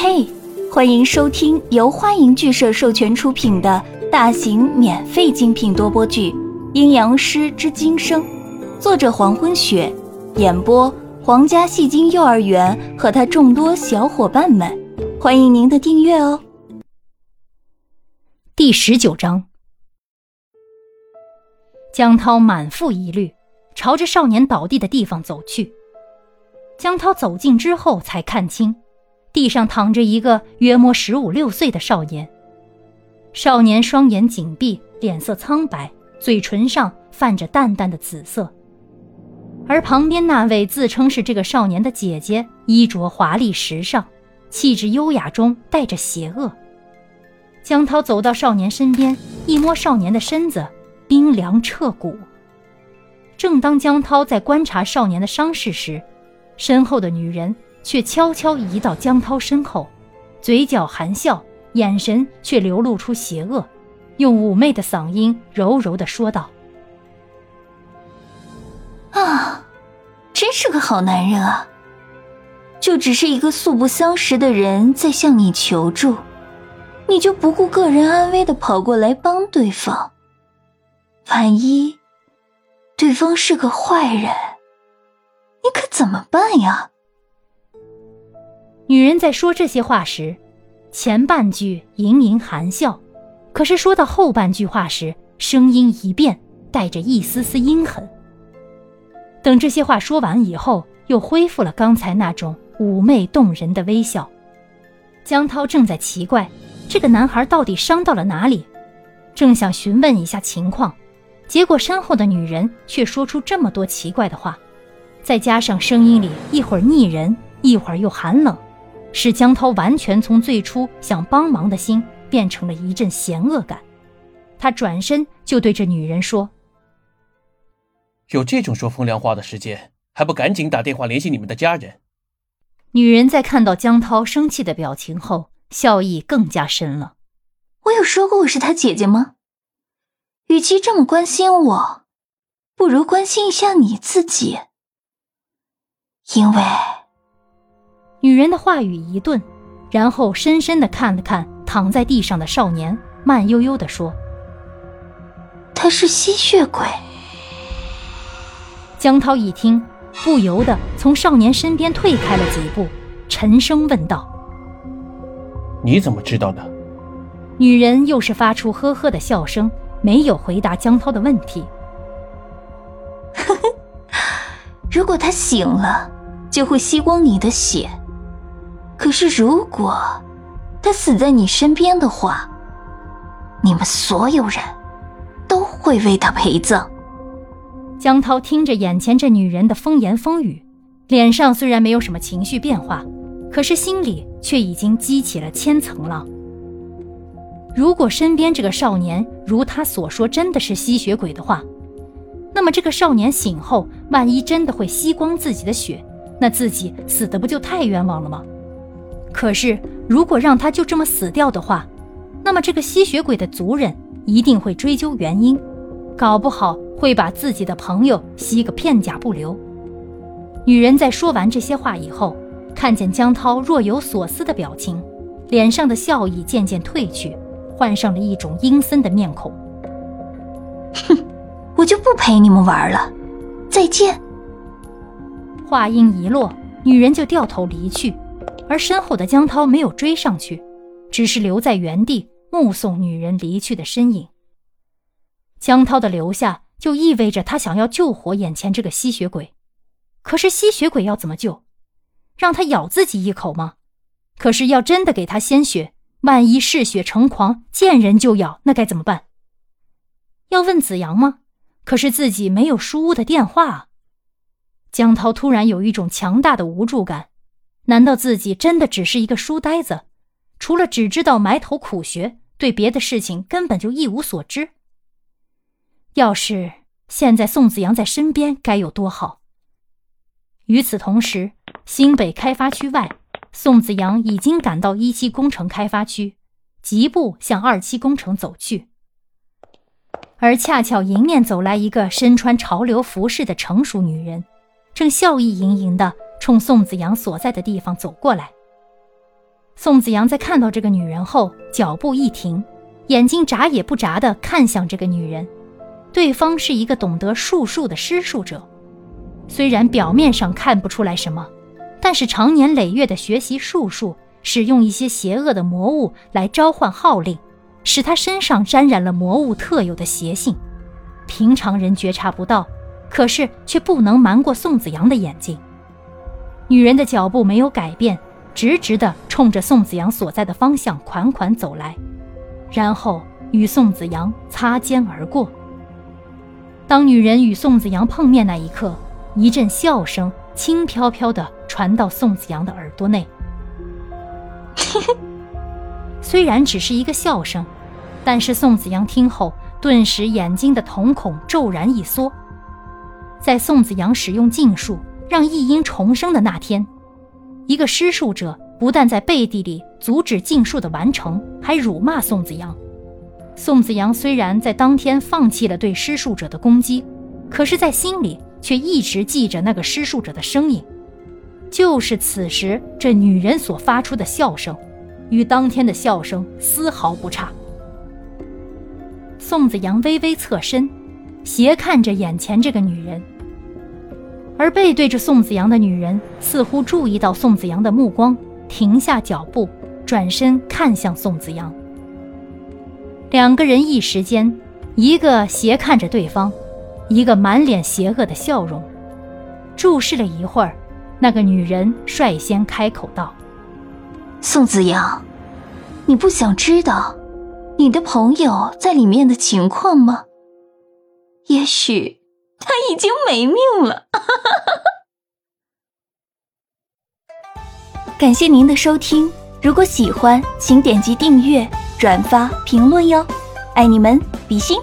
嘿，欢迎收听由欢迎剧社授权出品的大型免费精品多播剧《阴阳师之今生》，作者黄昏雪，演播皇家戏精幼儿园和他众多小伙伴们，欢迎您的订阅哦。第十九章，江涛满腹疑虑，朝着少年倒地的地方走去。江涛走近之后，才看清。地上躺着一个约摸十五六岁的少年。少年双眼紧闭，脸色苍白，嘴唇上泛着淡淡的紫色。而旁边那位自称是这个少年的姐姐，衣着华丽时尚，气质优雅中带着邪恶。江涛走到少年身边，一摸少年的身子，冰凉彻骨。正当江涛在观察少年的伤势时，身后的女人。却悄悄移到江涛身后，嘴角含笑，眼神却流露出邪恶，用妩媚的嗓音柔柔的说道：“啊，真是个好男人啊！就只是一个素不相识的人在向你求助，你就不顾个人安危的跑过来帮对方。万一对方是个坏人，你可怎么办呀？”女人在说这些话时，前半句盈盈含笑，可是说到后半句话时，声音一变，带着一丝丝阴狠。等这些话说完以后，又恢复了刚才那种妩媚动人的微笑。江涛正在奇怪这个男孩到底伤到了哪里，正想询问一下情况，结果身后的女人却说出这么多奇怪的话，再加上声音里一会儿腻人，一会儿又寒冷。使江涛完全从最初想帮忙的心变成了一阵嫌恶感，他转身就对这女人说：“有这种说风凉话的时间，还不赶紧打电话联系你们的家人？”女人在看到江涛生气的表情后，笑意更加深了。我有说过我是他姐姐吗？与其这么关心我，不如关心一下你自己，因为。女人的话语一顿，然后深深的看了看躺在地上的少年，慢悠悠的说：“他是吸血鬼。”江涛一听，不由得从少年身边退开了几步，沉声问道：“你怎么知道的？”女人又是发出呵呵的笑声，没有回答江涛的问题。呵呵，如果他醒了，就会吸光你的血。可是，如果他死在你身边的话，你们所有人都会为他陪葬。江涛听着眼前这女人的风言风语，脸上虽然没有什么情绪变化，可是心里却已经激起了千层浪。如果身边这个少年如他所说真的是吸血鬼的话，那么这个少年醒后，万一真的会吸光自己的血，那自己死的不就太冤枉了吗？可是，如果让他就这么死掉的话，那么这个吸血鬼的族人一定会追究原因，搞不好会把自己的朋友吸个片甲不留。女人在说完这些话以后，看见江涛若有所思的表情，脸上的笑意渐渐褪去，换上了一种阴森的面孔。哼，我就不陪你们玩了，再见。话音一落，女人就掉头离去。而身后的江涛没有追上去，只是留在原地目送女人离去的身影。江涛的留下就意味着他想要救活眼前这个吸血鬼，可是吸血鬼要怎么救？让他咬自己一口吗？可是要真的给他鲜血，万一嗜血成狂，见人就咬，那该怎么办？要问子阳吗？可是自己没有书屋的电话。江涛突然有一种强大的无助感。难道自己真的只是一个书呆子，除了只知道埋头苦学，对别的事情根本就一无所知？要是现在宋子阳在身边，该有多好！与此同时，新北开发区外，宋子阳已经赶到一期工程开发区，疾步向二期工程走去。而恰巧迎面走来一个身穿潮流服饰的成熟女人，正笑意盈盈的。冲宋子阳所在的地方走过来。宋子阳在看到这个女人后，脚步一停，眼睛眨也不眨地看向这个女人。对方是一个懂得术数的施术者，虽然表面上看不出来什么，但是常年累月的学习术数，使用一些邪恶的魔物来召唤号令，使他身上沾染了魔物特有的邪性。平常人觉察不到，可是却不能瞒过宋子阳的眼睛。女人的脚步没有改变。直直地冲着宋子阳所在的方向款款走来，然后与宋子阳擦肩而过。当女人与宋子阳碰面那一刻，一阵笑声轻飘飘地传到宋子阳的耳朵内。虽然只是一个笑声，但是宋子阳听后顿时眼睛的瞳孔骤然一缩。在宋子阳使用禁术让异音重生的那天。一个施术者不但在背地里阻止禁术的完成，还辱骂宋子阳。宋子阳虽然在当天放弃了对施术者的攻击，可是，在心里却一直记着那个施术者的声音，就是此时这女人所发出的笑声，与当天的笑声丝毫不差。宋子阳微微侧身，斜看着眼前这个女人。而背对着宋子阳的女人似乎注意到宋子阳的目光，停下脚步，转身看向宋子阳。两个人一时间，一个斜看着对方，一个满脸邪恶的笑容。注视了一会儿，那个女人率先开口道：“宋子阳，你不想知道你的朋友在里面的情况吗？也许……”他已经没命了。感谢您的收听，如果喜欢，请点击订阅、转发、评论哟，爱你们，比心。